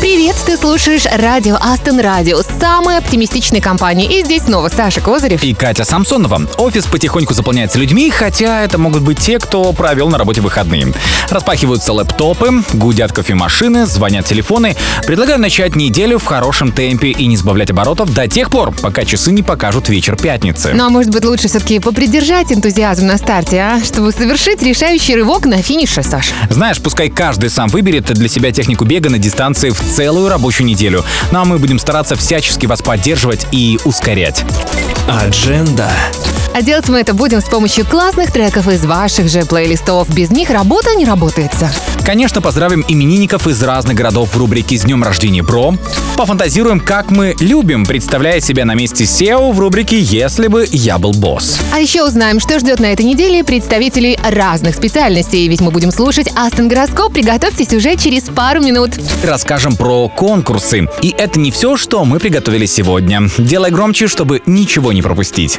Привет, ты слушаешь радио Астон Радио, самой оптимистичной компании. И здесь снова Саша Козырев. И Катя Самсонова. Офис потихоньку заполняется людьми, хотя это могут быть те, кто провел на работе выходные. Распахиваются лэптопы, гудят кофемашины, звонят телефоны. Предлагаю начать неделю в хорошем темпе и не сбавлять оборотов до тех пор, пока часы не покажут вечер пятницы. Ну а может быть лучше все-таки попридержать энтузиазм на старте, а? Чтобы совершить решающий рывок на финише, Саша. Знаешь, пускай каждый сам выберет для себя технику бега на дистанции в целую рабочую неделю. Ну а мы будем стараться всячески вас поддерживать и ускорять. Адженда. А делать мы это будем с помощью классных треков из ваших же плейлистов. Без них работа не работается. Конечно, поздравим именинников из разных городов в рубрике «С днем рождения, бро». Пофантазируем, как мы любим, представляя себя на месте SEO в рубрике «Если бы я был босс». А еще узнаем, что ждет на этой неделе представителей разных специальностей. Ведь мы будем слушать Астон Гороскоп. Приготовьтесь уже через пару минут. Расскажем про конкурсы. И это не все, что мы приготовили сегодня. Делай громче, чтобы ничего не пропустить.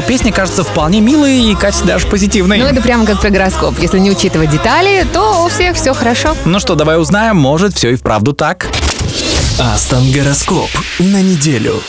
Песня кажется вполне милой и, Катя, даже позитивной. Ну это прямо как про гороскоп. Если не учитывать детали, то у всех все хорошо. Ну что, давай узнаем, может, все и вправду так. Астон Гороскоп на неделю.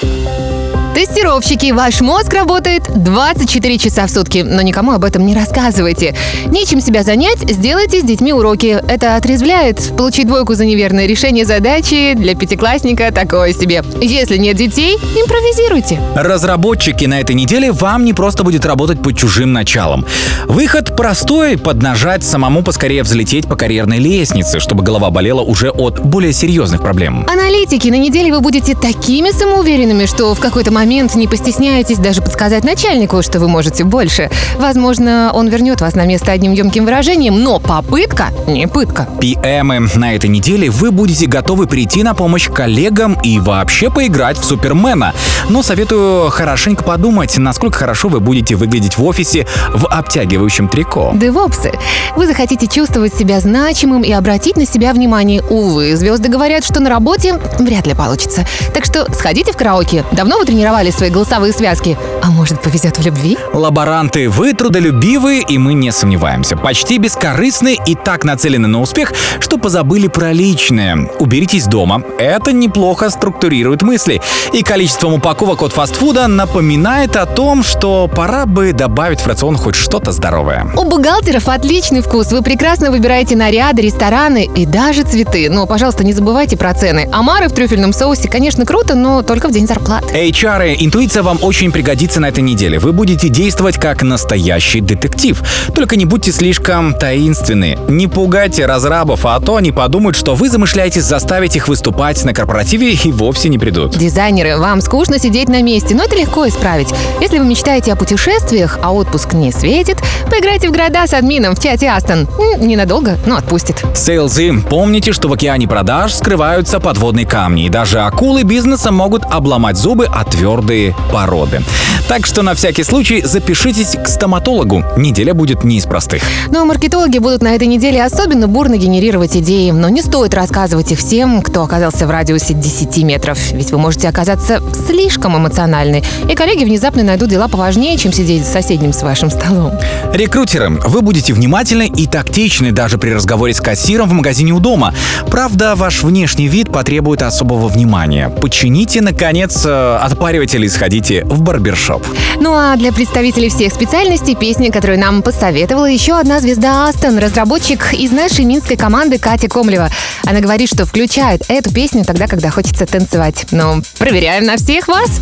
Тестировщики, ваш мозг работает 24 часа в сутки, но никому об этом не рассказывайте. Нечем себя занять, сделайте с детьми уроки. Это отрезвляет. Получить двойку за неверное решение задачи для пятиклассника такое себе. Если нет детей, импровизируйте. Разработчики на этой неделе вам не просто будет работать по чужим началам. Выход простой — поднажать самому поскорее взлететь по карьерной лестнице, чтобы голова болела уже от более серьезных проблем. Аналитики, на неделе вы будете такими самоуверенными, что в какой-то момент момент не постесняйтесь даже подсказать начальнику, что вы можете больше. Возможно, он вернет вас на место одним емким выражением, но попытка не пытка. PM на этой неделе вы будете готовы прийти на помощь коллегам и вообще поиграть в Супермена. Но советую хорошенько подумать, насколько хорошо вы будете выглядеть в офисе в обтягивающем трико. Девопсы. Вы захотите чувствовать себя значимым и обратить на себя внимание. Увы, звезды говорят, что на работе вряд ли получится. Так что сходите в караоке. Давно вы тренировали свои голосовые связки? А может, повезет в любви? Лаборанты, вы трудолюбивые, и мы не сомневаемся. Почти бескорыстны и так нацелены на успех, что позабыли про личное. Уберитесь дома. Это неплохо структурирует мысли. И количеством упаковок от фастфуда напоминает о том, что пора бы добавить в рацион хоть что-то здоровое. У бухгалтеров отличный вкус. Вы прекрасно выбираете наряды, рестораны и даже цветы. Но, пожалуйста, не забывайте про цены. Омары в трюфельном соусе, конечно, круто, но только в день зарплат. HR, интуиция вам очень пригодится на этой неделе. Вы будете действовать как настоящий детектив. Только не будьте слишком таинственны. Не пугайте разрабов, а то они подумают, что вы замышляете заставить их выступать на корпоративе и вовсе не придут. Дизайнеры, вам скучно сидеть на месте, но это легко исправить. Если вы мечтаете о путешествиях, а отпуск не светит, поиграйте в города с админом в чате Астон. Ненадолго, но отпустит. Сейлзы, помните, что в океане продаж скрываются подводные камни, и даже акулы бизнеса могут обломать зубы о твердые породы. Так что на всякий случай запишитесь к стоматологу. Неделя будет не из простых. Но маркетологи будут на этой неделе особенно бурно генерировать идеи, но не стоит рассказывать их всем, кто оказался в радиусе 10 метров, ведь вы можете оказаться слишком эмоциональны, и коллеги внезапно найдут дела поважнее, чем сидеть за соседним с вашим столом. Рекрутеры, вы будете внимательны и тактичны даже при разговоре с кассиром в магазине у дома. Правда, ваш внешний вид потребует особого внимания. Почините, наконец, э, отпариватель и сходите в барбершоп. Ну а для представителей всех специальностей песня, которую нам посоветовала еще одна звезда Астон, разработчик из нашей минской команды Катя Комлева. Она говорит, что включает эту песню тогда, когда хочется танцевать. Ну, проверяем на всех вас.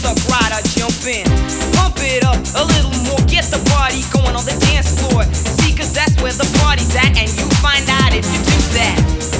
Ahead, the crowd are jumping. Pump it up a little more, get the party going on the dance floor. See, cause that's where the party's at, and you find out if you do that.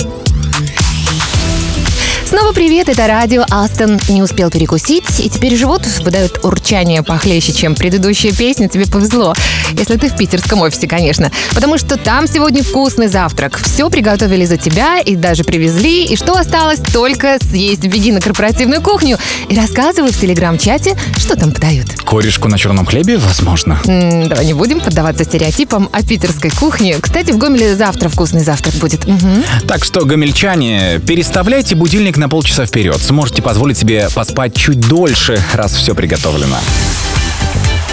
Снова привет, это радио Астон. Не успел перекусить, и теперь живот выдает урчание похлеще, чем предыдущая песня. Тебе повезло. Если ты в питерском офисе, конечно. Потому что там сегодня вкусный завтрак. Все приготовили за тебя и даже привезли. И что осталось? Только съесть. Беги на корпоративную кухню и рассказывай в телеграм-чате, что там подают. Корешку на черном хлебе, возможно. М, давай не будем поддаваться стереотипам о питерской кухне. Кстати, в Гомеле завтра вкусный завтрак будет. Мгм. Так что, гомельчане, переставляйте будильник на полчаса вперед. Сможете позволить себе поспать чуть дольше, раз все приготовлено.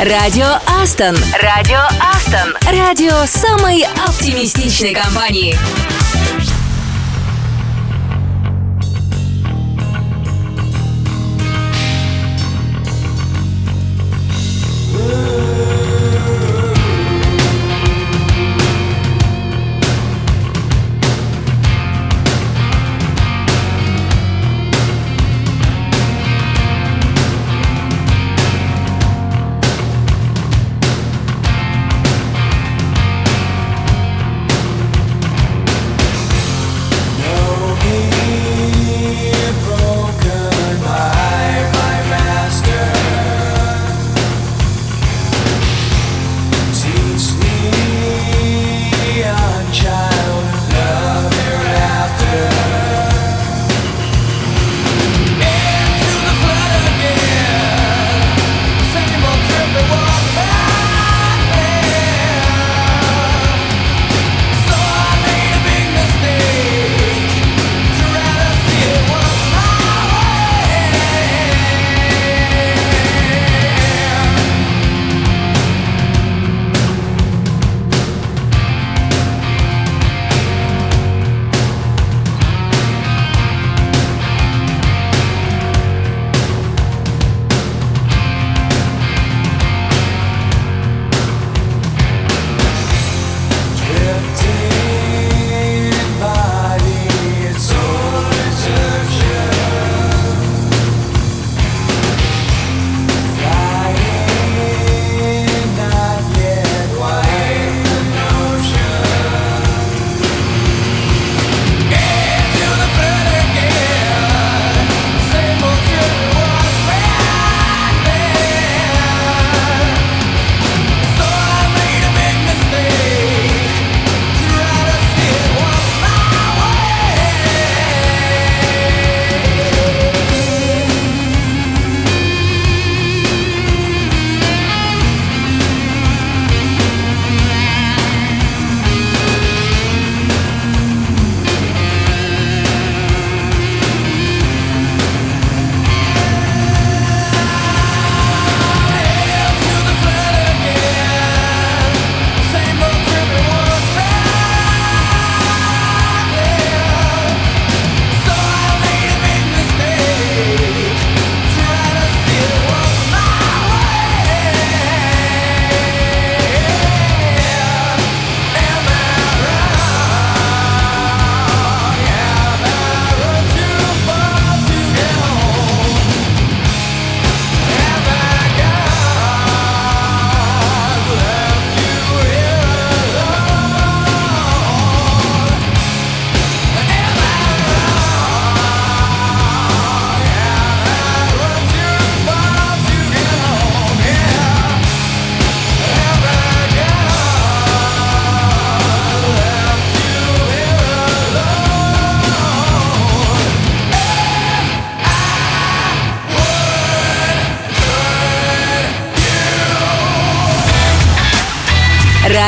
Радио Астон. Радио Астон. Радио самой оптимистичной компании.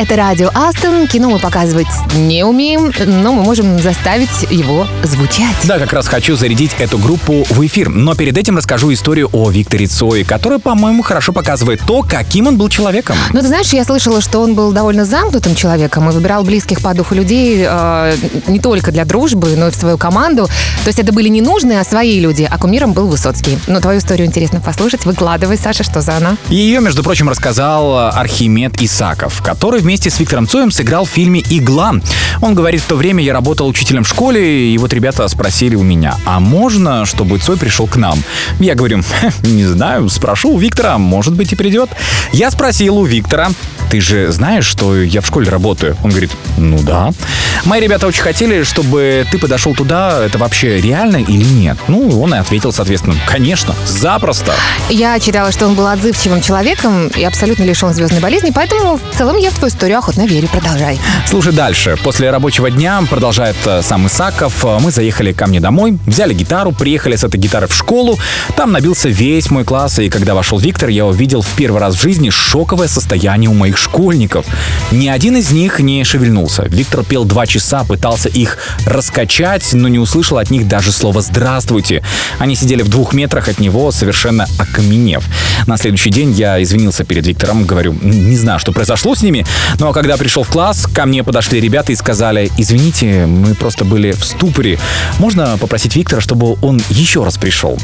Это радио Астон. Кино мы показывать не умеем, но мы можем заставить его звучать. Да, как раз хочу зарядить эту группу в эфир. Но перед этим расскажу историю о Викторе Цое, которая, по-моему, хорошо показывает то, каким он был человеком. Ну, ты знаешь, я слышала, что он был довольно замкнутым человеком и выбирал близких по духу людей э, не только для дружбы, но и в свою команду. То есть это были не нужные, а свои люди, а кумиром был Высоцкий. Но твою историю интересно послушать. Выкладывай, Саша, что за она? Ее, между прочим, рассказал Архимед Исаков, который вместе с Виктором Цоем сыграл в фильме «Игла». Он говорит, в то время я работал учителем в школе, и вот ребята спросили у меня, а можно, чтобы Цой пришел к нам? Я говорю, «Хе, не знаю, спрошу у Виктора, может быть и придет. Я спросил у Виктора, ты же знаешь, что я в школе работаю? Он говорит, ну да. Мои ребята очень хотели, чтобы ты подошел туда, это вообще реально или нет? Ну, он и ответил, соответственно, конечно, запросто. Я читала, что он был отзывчивым человеком и абсолютно лишен звездной болезни, поэтому в целом я в твою историю охотно верю. Продолжай. Слушай дальше. После рабочего дня, продолжает э, сам Исаков, э, мы заехали ко мне домой, взяли гитару, приехали с этой гитары в школу. Там набился весь мой класс, и когда вошел Виктор, я увидел в первый раз в жизни шоковое состояние у моих школьников. Ни один из них не шевельнулся. Виктор пел два часа, пытался их раскачать, но не услышал от них даже слова «здравствуйте». Они сидели в двух метрах от него, совершенно окаменев. На следующий день я извинился перед Виктором, говорю, не знаю, что произошло с ними, но когда пришел в класс, ко мне подошли ребята и сказали, извините, мы просто были в ступоре. Можно попросить Виктора, чтобы он еще раз пришел?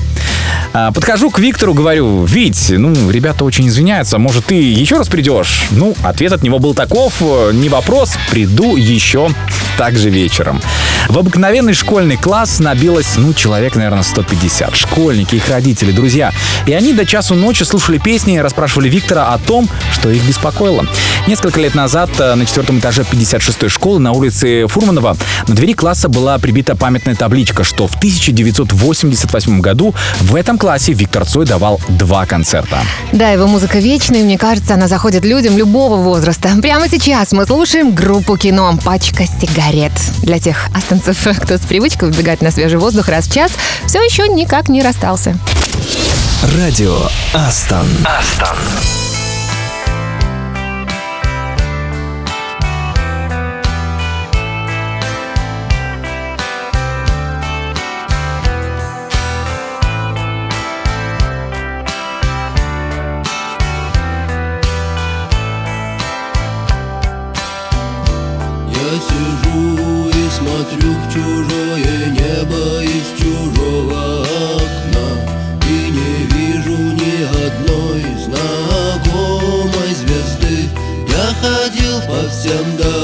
А, Подхожу к Виктору, говорю, Вить, ну, ребята очень извиняются, может, ты еще раз придешь? Ну, ответ от него был таков, э, не вопрос, приду еще также вечером. В обыкновенный школьный класс набилось, ну, человек, наверное, 150. Школьники, их родители, друзья. И они до часу ночи слушали песни и расспрашивали Виктора о том, что их беспокоило. Несколько лет назад э, на четвертом этаже 56-й школы на улице Фурманова на двери класса была прибита памятная табличка, что в 1988 году в этом классе Виктор Цой давал два концерта. Да, его музыка вечная, и мне кажется, она заходит людям любого возраста. Прямо сейчас мы слушаем группу кино «Пачка сигарет». Для тех астонцев, кто с привычкой выбегать на свежий воздух раз в час, все еще никак не расстался. Радио Астон. Астон.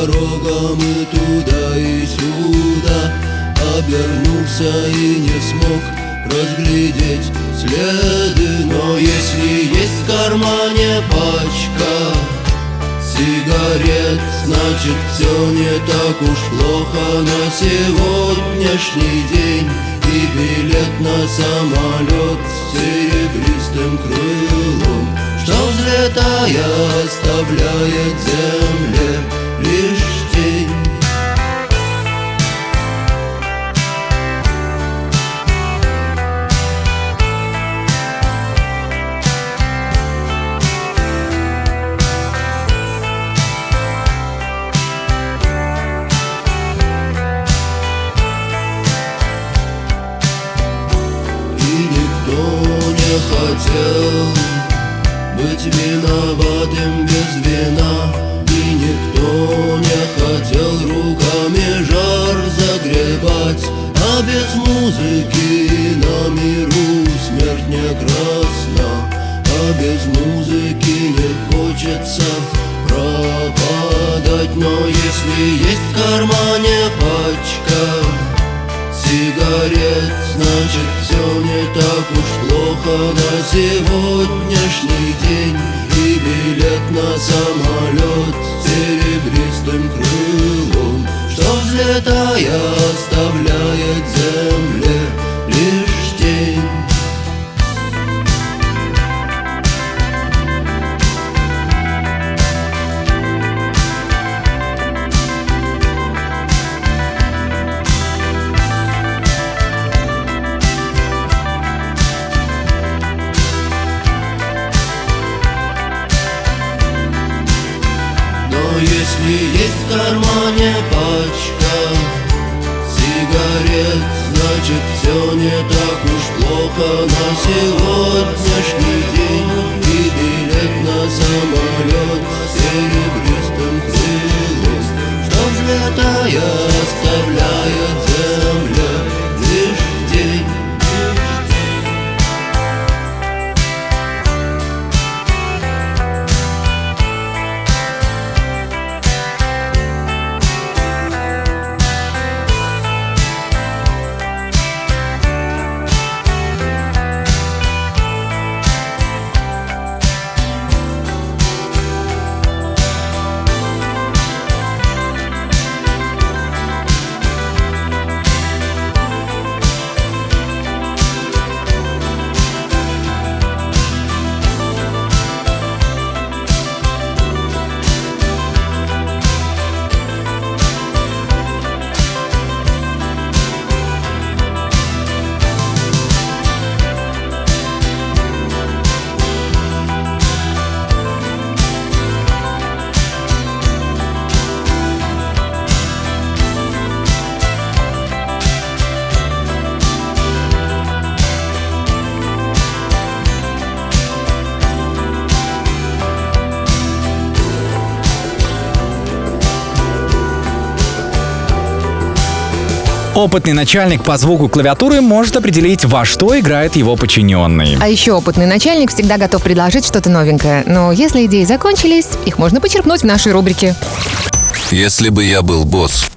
Всем дорогам и туда и сюда. Обернулся и не смог разглядеть следы. Но если есть в кармане пачка Сигарет, значит все не так уж плохо на сегодняшний день. И билет на самолет с серебристым крылом. Что взлетая оставляет земле тень И никто не хотел быть виноватым без вина Никто не хотел руками жар загребать А без музыки на миру смерть не красна А без музыки не хочется пропадать Но если есть в кармане пачка сигарет Значит, все не так уж плохо на сегодняшний день. И билет на самолет серебристым крылом Что взлетая оставляет земле Опытный начальник по звуку клавиатуры может определить, во что играет его подчиненный. А еще опытный начальник всегда готов предложить что-то новенькое. Но если идеи закончились, их можно почерпнуть в нашей рубрике. Если бы я был босс.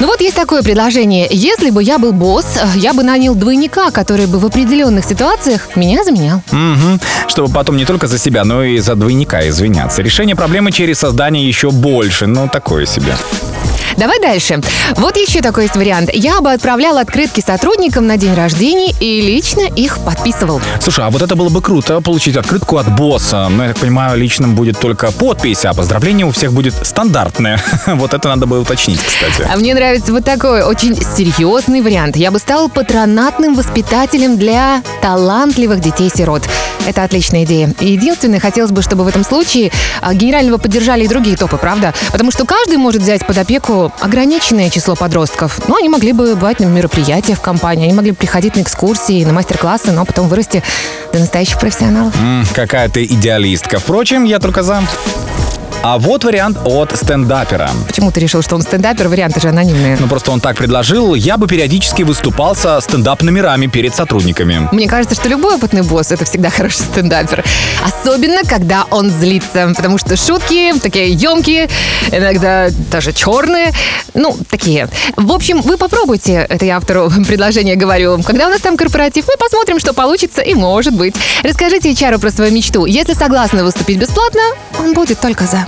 Ну вот есть такое предложение. Если бы я был босс, я бы нанял двойника, который бы в определенных ситуациях меня заменял. Мгм. Чтобы потом не только за себя, но и за двойника извиняться. Решение проблемы через создание еще больше, ну такое себе. Давай дальше. Вот еще такой есть вариант. Я бы отправлял открытки сотрудникам на день рождения и лично их подписывал. Слушай, а вот это было бы круто, получить открытку от босса. Но, я так понимаю, личным будет только подпись, а поздравление у всех будет стандартное. Вот это надо было уточнить, кстати. А мне нравится вот такой очень серьезный вариант. Я бы стал патронатным воспитателем для талантливых детей-сирот. Это отличная идея. Единственное, хотелось бы, чтобы в этом случае а, генерального поддержали и другие топы, правда? Потому что каждый может взять под опеку ограниченное число подростков. Но они могли бы бывать на мероприятиях в компании, они могли бы приходить на экскурсии, на мастер-классы, но потом вырасти до настоящих профессионалов. М, какая ты идеалистка. Впрочем, я только за. А вот вариант от стендапера. Почему ты решил, что он стендапер? Варианты же анонимные. Ну, просто он так предложил. Я бы периодически выступал со стендап-номерами перед сотрудниками. Мне кажется, что любой опытный босс это всегда хороший стендапер. Особенно, когда он злится. Потому что шутки такие емкие, иногда даже черные. Ну, такие. В общем, вы попробуйте, это я автору предложения говорю. Когда у нас там корпоратив, мы посмотрим, что получится и может быть. Расскажите HR про свою мечту. Если согласны выступить бесплатно, он будет только за.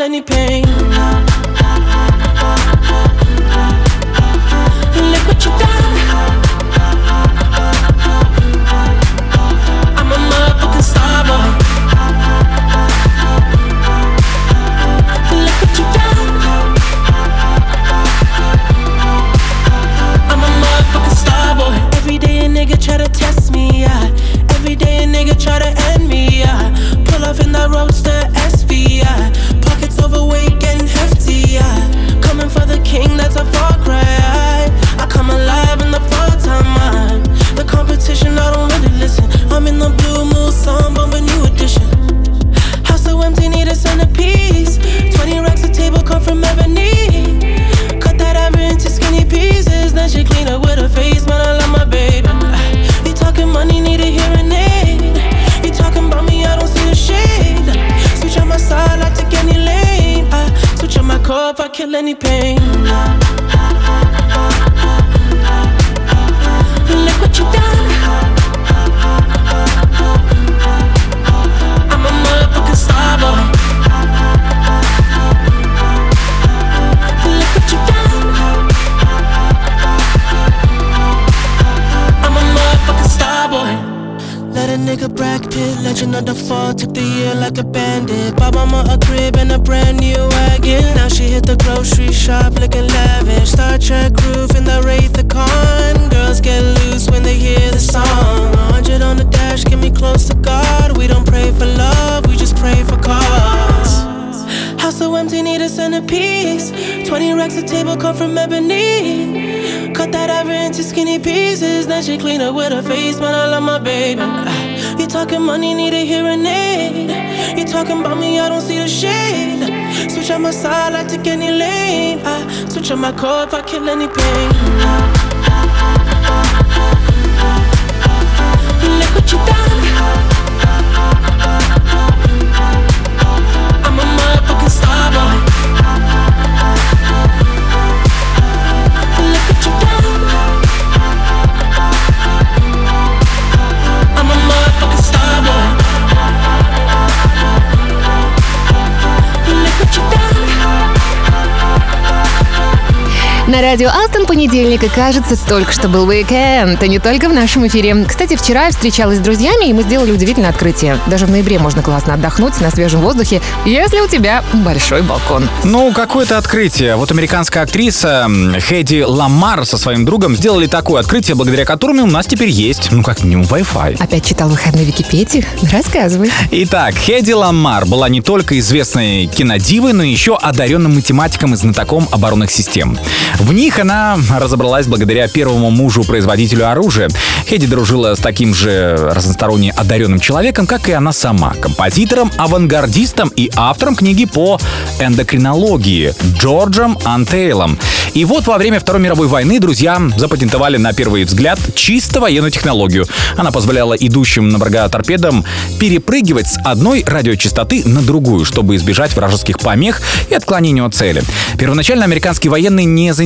any pain. I switch on my core if I kill any pain. Look what you done. На радио Астон понедельник, и кажется, только что был уикенд, и не только в нашем эфире. Кстати, вчера я встречалась с друзьями, и мы сделали удивительное открытие. Даже в ноябре можно классно отдохнуть на свежем воздухе, если у тебя большой балкон. Ну, какое-то открытие. Вот американская актриса Хэдди Ламар со своим другом сделали такое открытие, благодаря которому у нас теперь есть, ну, как минимум, Wi-Fi. Опять читал выходной Википедии? Рассказывай. Итак, Хэдди Ламар была не только известной кинодивой, но еще одаренным математиком и знатоком оборонных систем. В них она разобралась благодаря первому мужу-производителю оружия. Хэдди дружила с таким же разносторонне одаренным человеком, как и она сама, композитором, авангардистом и автором книги по эндокринологии Джорджем Антейлом. И вот во время Второй мировой войны друзья запатентовали на первый взгляд чисто военную технологию. Она позволяла идущим на врага торпедам перепрыгивать с одной радиочастоты на другую, чтобы избежать вражеских помех и отклонения от цели. Первоначально американские военные не заинтересовались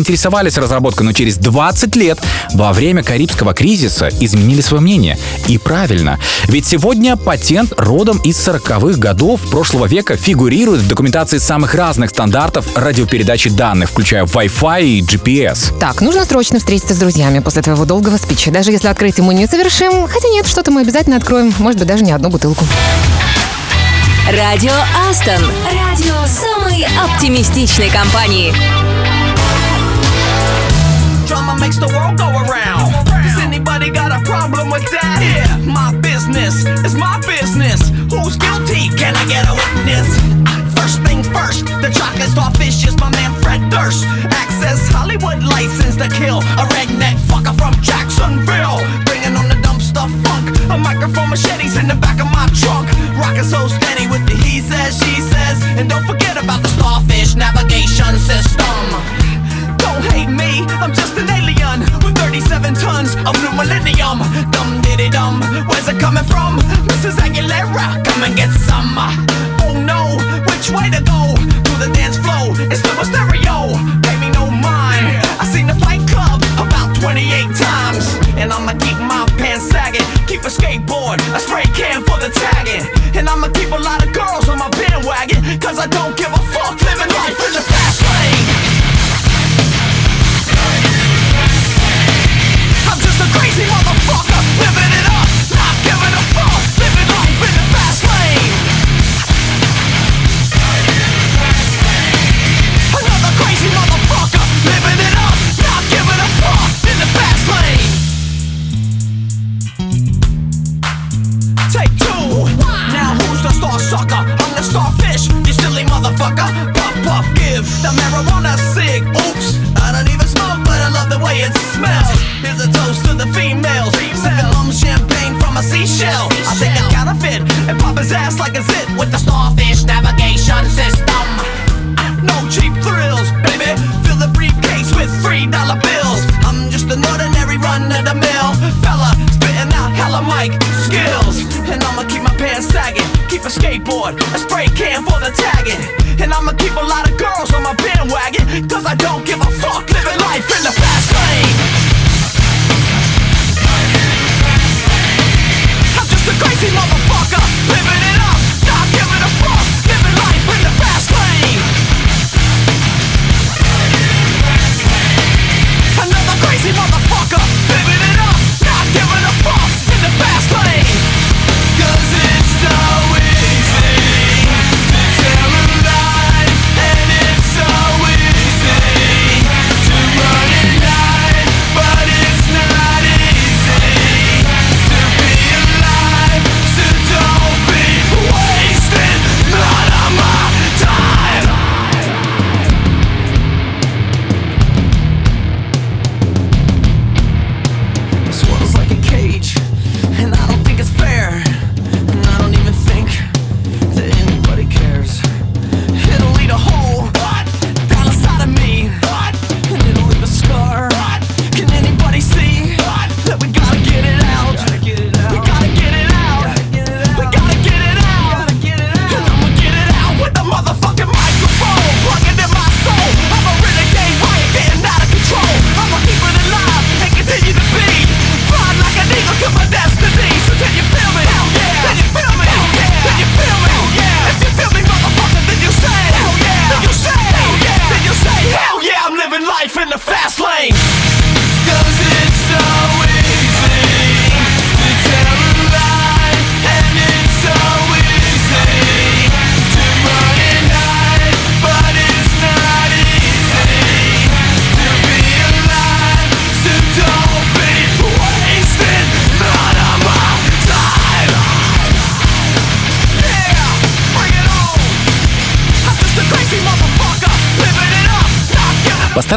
разработкой, но через 20 лет во время Карибского кризиса изменили свое мнение. И правильно. Ведь сегодня патент родом из 40-х годов прошлого века фигурирует в документации самых разных стандартов радиопередачи данных, включая Wi-Fi и GPS. Так, нужно срочно встретиться с друзьями после твоего долгого спича. Даже если открытие мы не совершим, хотя нет, что-то мы обязательно откроем. Может быть, даже не одну бутылку. Радио Астон. Радио самой оптимистичной компании. Makes the world go around. Does anybody got a problem with that? Yeah, my business is my business. Who's guilty? Can I get a witness? First things first, the chocolate starfish is my man Fred Durst. Access Hollywood license to kill a redneck fucker from Jacksonville. Bringing on the dumpster funk. A microphone machetes in the back of my trunk. Rocking so steady with the he says, she says. And don't forget about the starfish navigation system. Don't hate me, I'm just an alien with 37 tons of new millennium. Dum diddy dum, where's it coming from? Mrs. Aguilera, come and get some. Oh no, which way to go? To the dance floor, it's super stereo. Pay me no mind. I seen the fight club about 28 times. And I'ma keep my pants sagging, keep a skateboard, a spray can for the tagging. And I'ma keep a lot of girls on my bandwagon, cause I don't give a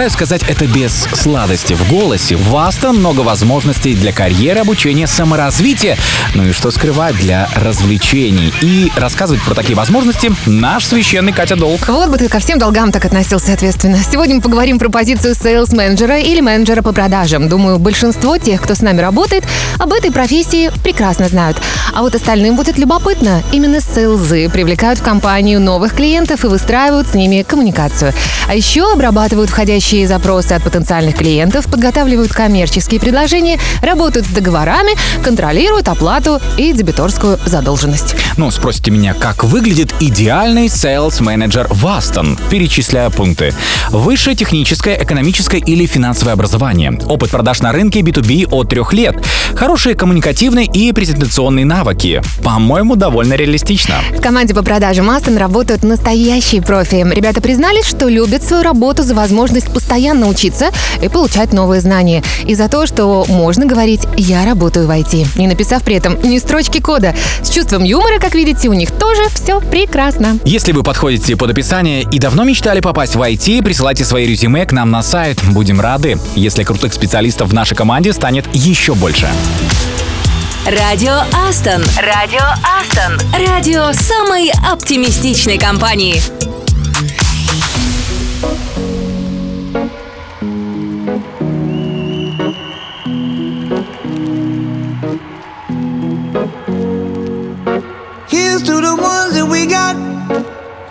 Постараюсь сказать это без сладости в голосе. В Aston много возможностей для карьеры, обучения, саморазвития, ну и что скрывать, для развлечений. И рассказывать про такие возможности наш священный Катя Долг. Вот бы ты ко всем долгам так относился ответственно. Сегодня мы поговорим про позицию sales-менеджера или менеджера по продажам. Думаю, большинство тех, кто с нами работает, об этой профессии прекрасно знают. А вот остальным будет любопытно. Именно сейлзы привлекают в компанию новых клиентов и выстраивают с ними коммуникацию. А еще обрабатывают входящие запросы от потенциальных клиентов, подготавливают коммерческие предложения, работают с договорами, контролируют оплату и дебиторскую задолженность. Ну, спросите меня, как выглядит идеальный sales менеджер в Астон? Перечисляю пункты. Высшее техническое, экономическое или финансовое образование. Опыт продаж на рынке B2B от трех лет. Хорошие коммуникативные и презентационные навыки. По-моему, довольно реалистично. В команде по продажам Астон работают настоящие профи. Ребята признались, что любят свою работу за возможность постоянно учиться и получать новые знания. И за то, что можно говорить «я работаю в IT», не написав при этом ни строчки кода. С чувством юмора, как видите, у них тоже все прекрасно. Если вы подходите под описание и давно мечтали попасть в IT, присылайте свои резюме к нам на сайт. Будем рады, если крутых специалистов в нашей команде станет еще больше. Радио Астон. Радио Астон. Радио самой оптимистичной компании.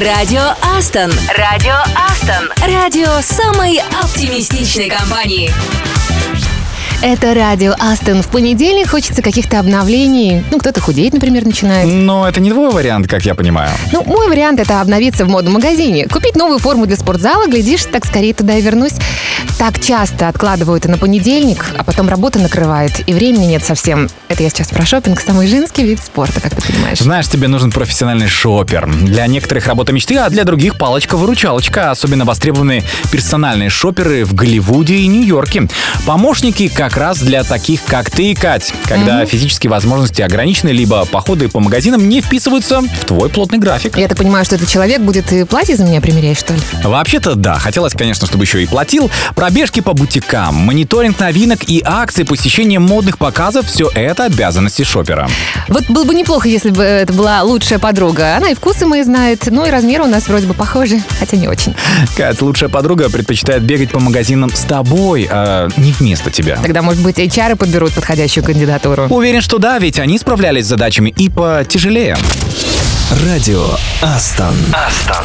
Радио Астон. Радио Астон. Радио самой оптимистичной компании. Это радио Астон. В понедельник хочется каких-то обновлений. Ну, кто-то худеть, например, начинает. Но это не твой вариант, как я понимаю. Ну, мой вариант это обновиться в модном магазине. Купить новую форму для спортзала, глядишь, так скорее туда и вернусь. Так часто откладываю это на понедельник, а потом работа накрывает, и времени нет совсем. Это я сейчас про шопинг, самый женский вид спорта, как ты понимаешь. Знаешь, тебе нужен профессиональный шопер. Для некоторых работа мечты, а для других палочка-выручалочка. Особенно востребованы персональные шоперы в Голливуде и Нью-Йорке. Помощники как раз для таких, как ты и Кать. Когда физические возможности ограничены, либо походы по магазинам не вписываются в твой плотный график. Я так понимаю, что этот человек будет и платье за меня примерять, что ли? Вообще-то да, хотелось, конечно, чтобы еще и платил. Пробежки по бутикам, мониторинг новинок и акции, посещение модных показов – все это обязанности шопера. Вот было бы неплохо, если бы это была лучшая подруга. Она и вкусы мои знает, ну и размеры у нас вроде бы похожи, хотя не очень. Кать, лучшая подруга предпочитает бегать по магазинам с тобой, а не вместо тебя. Тогда, может быть, HR подберут подходящую кандидатуру. Уверен, что да, ведь они справлялись с задачами и потяжелее. Радио Астон. Астон.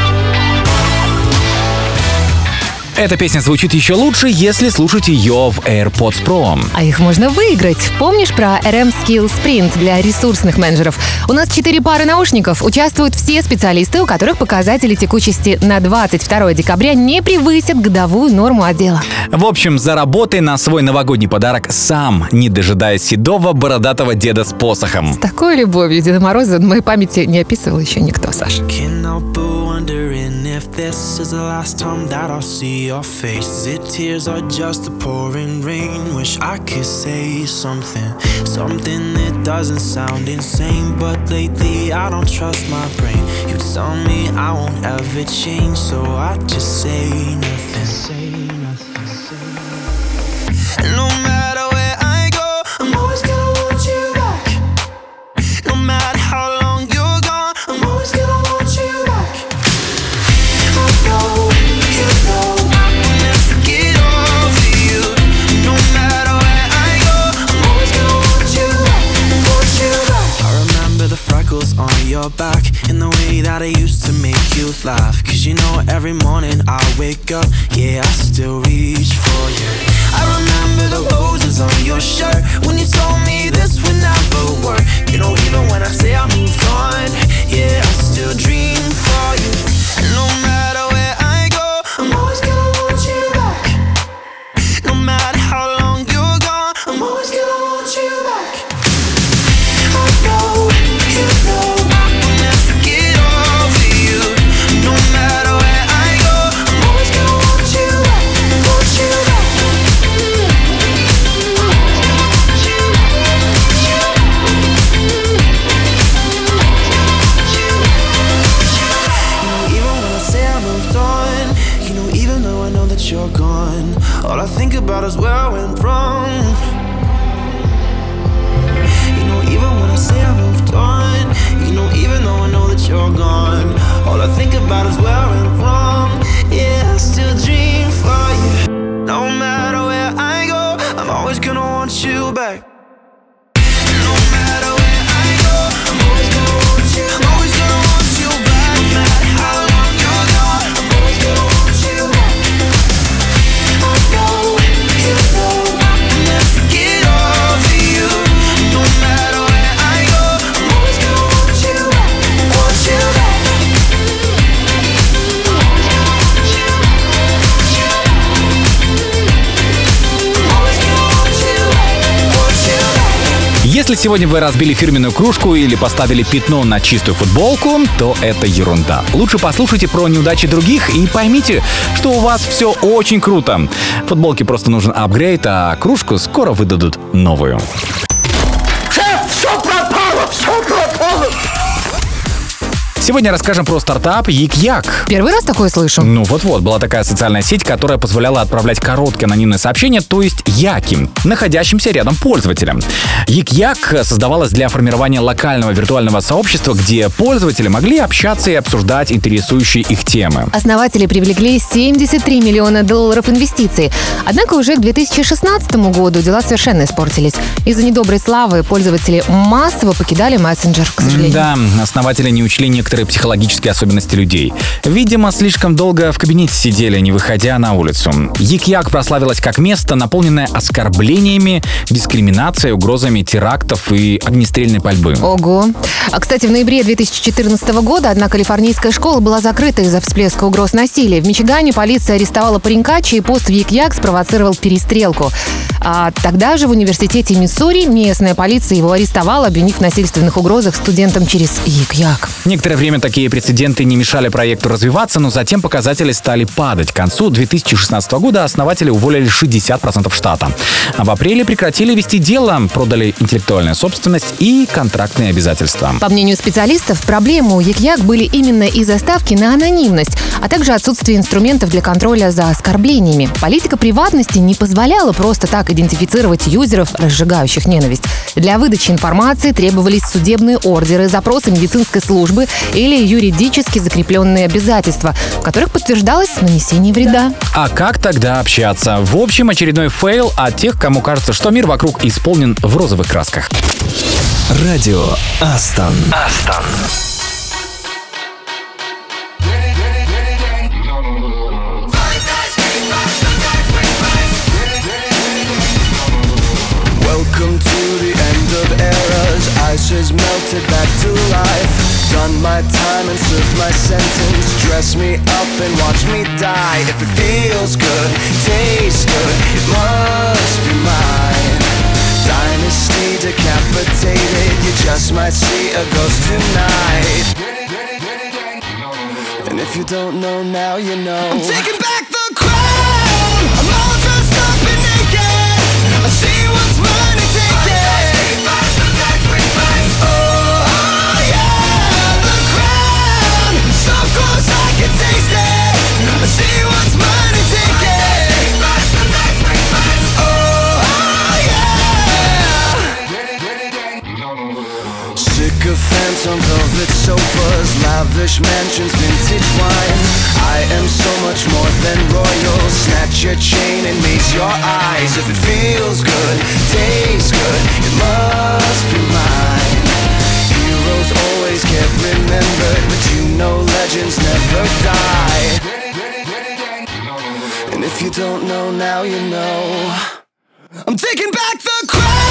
Эта песня звучит еще лучше, если слушать ее в AirPods Pro. А их можно выиграть. Помнишь про RM Skill Sprint для ресурсных менеджеров? У нас четыре пары наушников. Участвуют все специалисты, у которых показатели текучести на 22 декабря не превысят годовую норму отдела. В общем, заработай на свой новогодний подарок сам, не дожидаясь седого бородатого деда с посохом. С такой любовью Деда Мороза на моей памяти не описывал еще никто, Саша. Wondering if this is the last time that I'll see your face. Is it tears or just the pouring rain? Wish I could say something, something that doesn't sound insane. But lately I don't trust my brain. You tell me I won't ever change, so I just say nothing. No matter where on your back in the way that I used to make you laugh. Cause you know, every morning I wake up, yeah, I still reach for you. I remember the roses on your shirt when you told me this would never work. You know, even when I say I moved on, yeah, I still dream Если сегодня вы разбили фирменную кружку или поставили пятно на чистую футболку, то это ерунда. Лучше послушайте про неудачи других и поймите, что у вас все очень круто. Футболке просто нужен апгрейд, а кружку скоро выдадут новую. Сегодня расскажем про стартап Як-Як. Первый раз такое слышу. Ну вот-вот, была такая социальная сеть, которая позволяла отправлять короткие анонимные сообщения, то есть яки, находящимся рядом пользователям. Як-Як создавалась для формирования локального виртуального сообщества, где пользователи могли общаться и обсуждать интересующие их темы. Основатели привлекли 73 миллиона долларов инвестиций. Однако уже к 2016 году дела совершенно испортились. Из-за недоброй славы пользователи массово покидали мессенджер, к сожалению. Да, основатели не учли некоторые психологические особенности людей. Видимо, слишком долго в кабинете сидели, не выходя на улицу. Як-Як прославилась как место, наполненное оскорблениями, дискриминацией, угрозами терактов и огнестрельной пальбы. Ого. А, кстати, в ноябре 2014 года одна калифорнийская школа была закрыта из-за всплеска угроз насилия. В Мичигане полиция арестовала паренька, чей пост в Як-Як спровоцировал перестрелку. А тогда же в университете Миссури местная полиция его арестовала, обвинив в насильственных угрозах студентам через Як-Як. Некоторое время такие прецеденты не мешали проекту развиваться, но затем показатели стали падать. К концу 2016 года основатели уволили 60% штата. А в апреле прекратили вести дело, продали интеллектуальную собственность и контрактные обязательства. По мнению специалистов, проблемы у Як-Як были именно из-за ставки на анонимность, а также отсутствие инструментов для контроля за оскорблениями. Политика приватности не позволяла просто так идентифицировать юзеров, разжигающих ненависть. Для выдачи информации требовались судебные ордеры, запросы медицинской службы или юридически закрепленные обязательства, в которых подтверждалось нанесение вреда. А как тогда общаться? В общем, очередной fail от тех, кому кажется, что мир вокруг исполнен в розовых красках. Радио Aston. Aston. Welcome to the end of eras. Ice has melted back to life. Done my time and served my sentence. Dress me up and watch me die. If it feels good, tastes good, it must be mine. Dynasty decapitated, you just might see a ghost tonight. And if you don't know now, you know. I'm taking back the crown. I'm all dressed up and naked. I see what's mine Sycophants on velvet sofas, lavish mansions, vintage wine. I am so much more than royal. Snatch your chain and meet your eyes. If it feels good, tastes good, it must be mine. Heroes always get remembered, but you know legends never die. And if you don't know now, you know. I'm taking back the crown.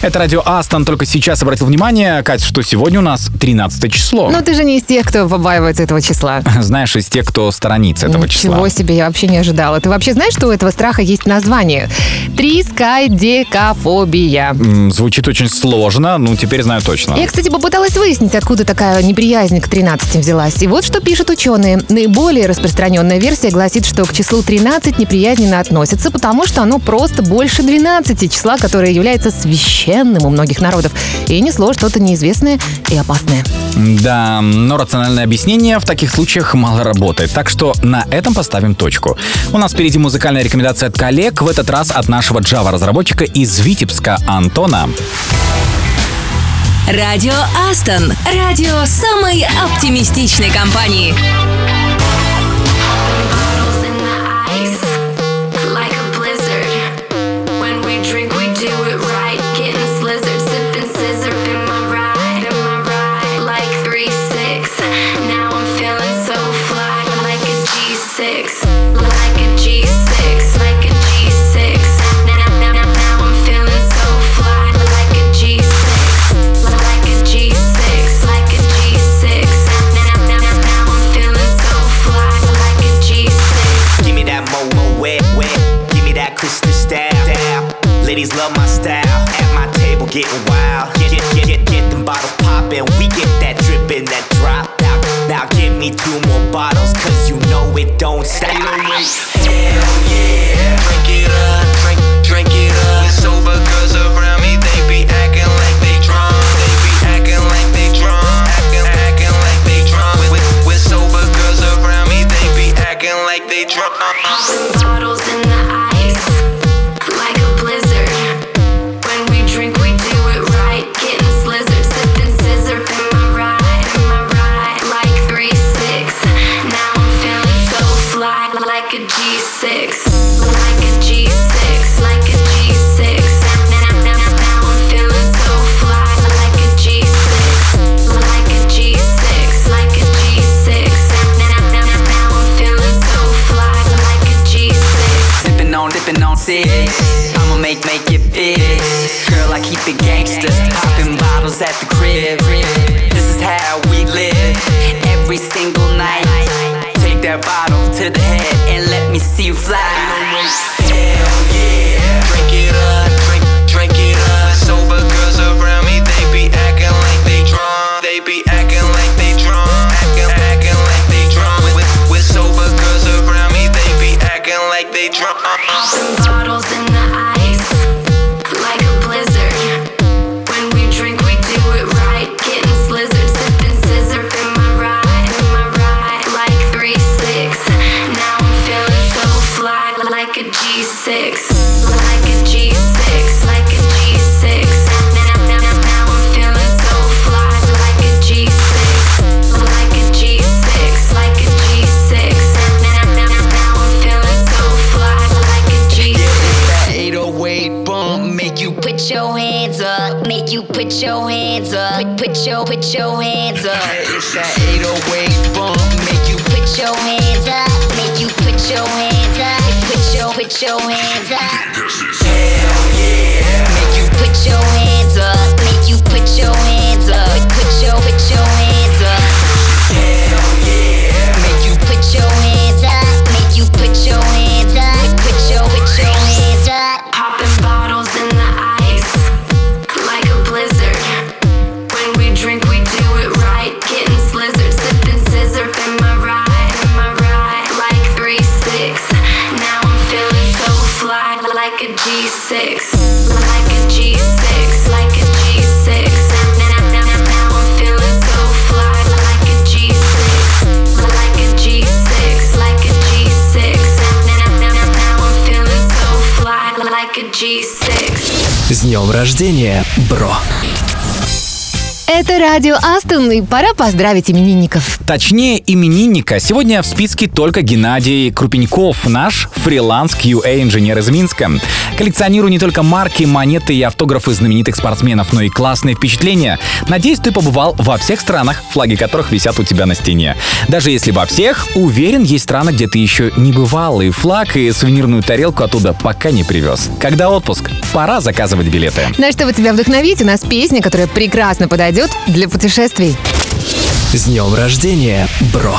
Это радио Астон только сейчас обратил внимание, Кать, что сегодня у нас 13 число. Но ты же не из тех, кто побаивается этого числа. Знаешь, из тех, кто сторонится этого числа. Ничего себе, я вообще не ожидала. Ты вообще знаешь, что у этого страха есть название? Трискайдекафобия. М, Звучит очень сложно, ну теперь знаю точно. Я, кстати, попыталась выяснить, откуда такая неприязнь к 13 взялась. И вот что пишут ученые. Наиболее распространенная версия гласит, что к числу 13 неприязненно относятся, потому что оно просто больше 12 числа, которое является священным у многих народов и несло что-то неизвестное и опасное. Да, но рациональное объяснение в таких случаях мало работает, так что на этом поставим точку. У нас впереди музыкальная рекомендация от коллег, в этот раз от нашего Java-разработчика из Витебска Антона. Радио Астон. Радио самой оптимистичной компании. Getting wild. Get get get get, get them bottles poppin'. We get that drippin', that drop. Now now give me two more bottles, cause you know it don't stop. single night. Take that bottle to the head and let me see you fly. like a G6, like a G6. your hands up. днем рождения, бро! это радио Астон, и пора поздравить именинников. Точнее, именинника. Сегодня в списке только Геннадий Крупеньков, наш фриланс QA-инженер из Минска. Коллекционирую не только марки, монеты и автографы знаменитых спортсменов, но и классные впечатления. Надеюсь, ты побывал во всех странах, флаги которых висят у тебя на стене. Даже если во всех, уверен, есть страны, где ты еще не бывал, и флаг, и сувенирную тарелку оттуда пока не привез. Когда отпуск? Пора заказывать билеты. На что вы тебя вдохновить, у нас песня, которая прекрасно подойдет для путешествий. С днем рождения, бро!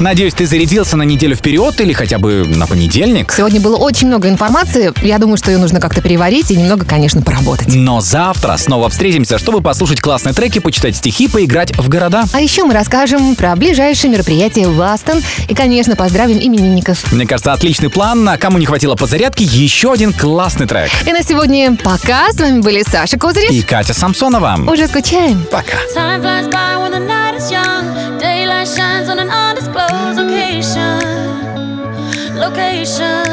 Надеюсь, ты зарядился на неделю вперед или хотя бы на понедельник. Сегодня было очень много информации. Я думаю, что ее нужно как-то переварить и немного, конечно, поработать. Но завтра снова встретимся, чтобы послушать классные треки, почитать стихи, поиграть в города. А еще мы расскажем про ближайшие мероприятия в Астон и, конечно, поздравим именинников. Мне кажется, отличный план. На кому не хватило подзарядки, еще один классный трек. И на сегодня пока. С вами были Саша Козырев и Катя Самсонова. Уже скучаем. Пока. Time flies by when the night is young. Daylight shines on an honest. location, location.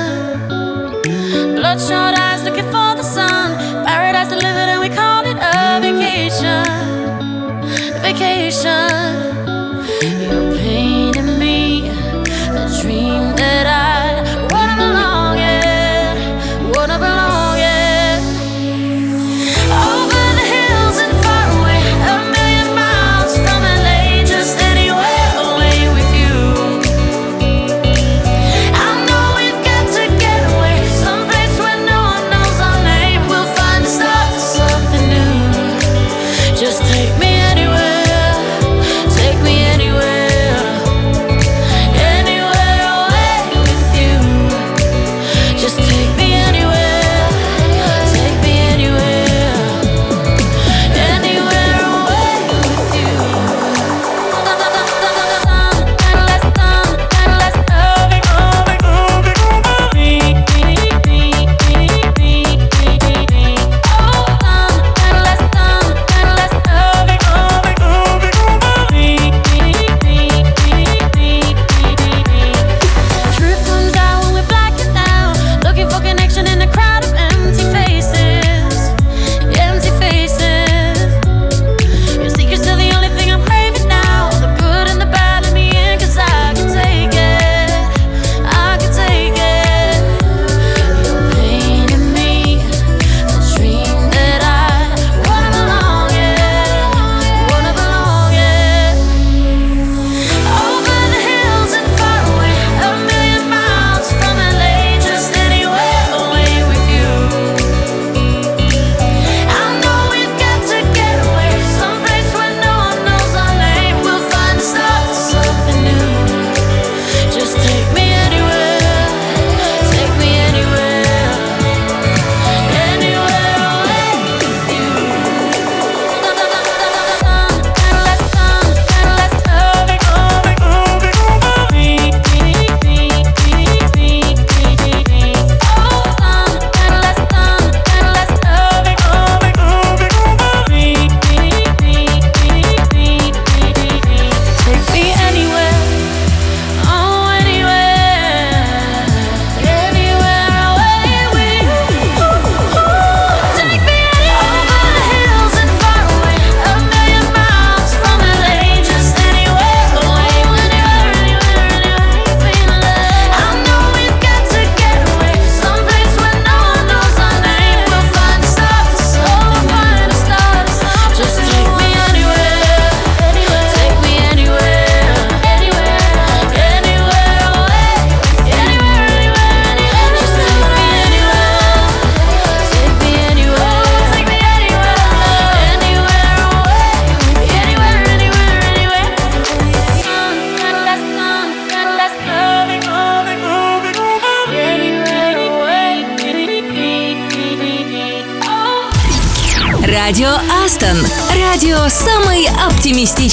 Bloodshot eyes looking.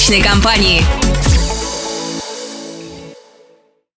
отличной компании.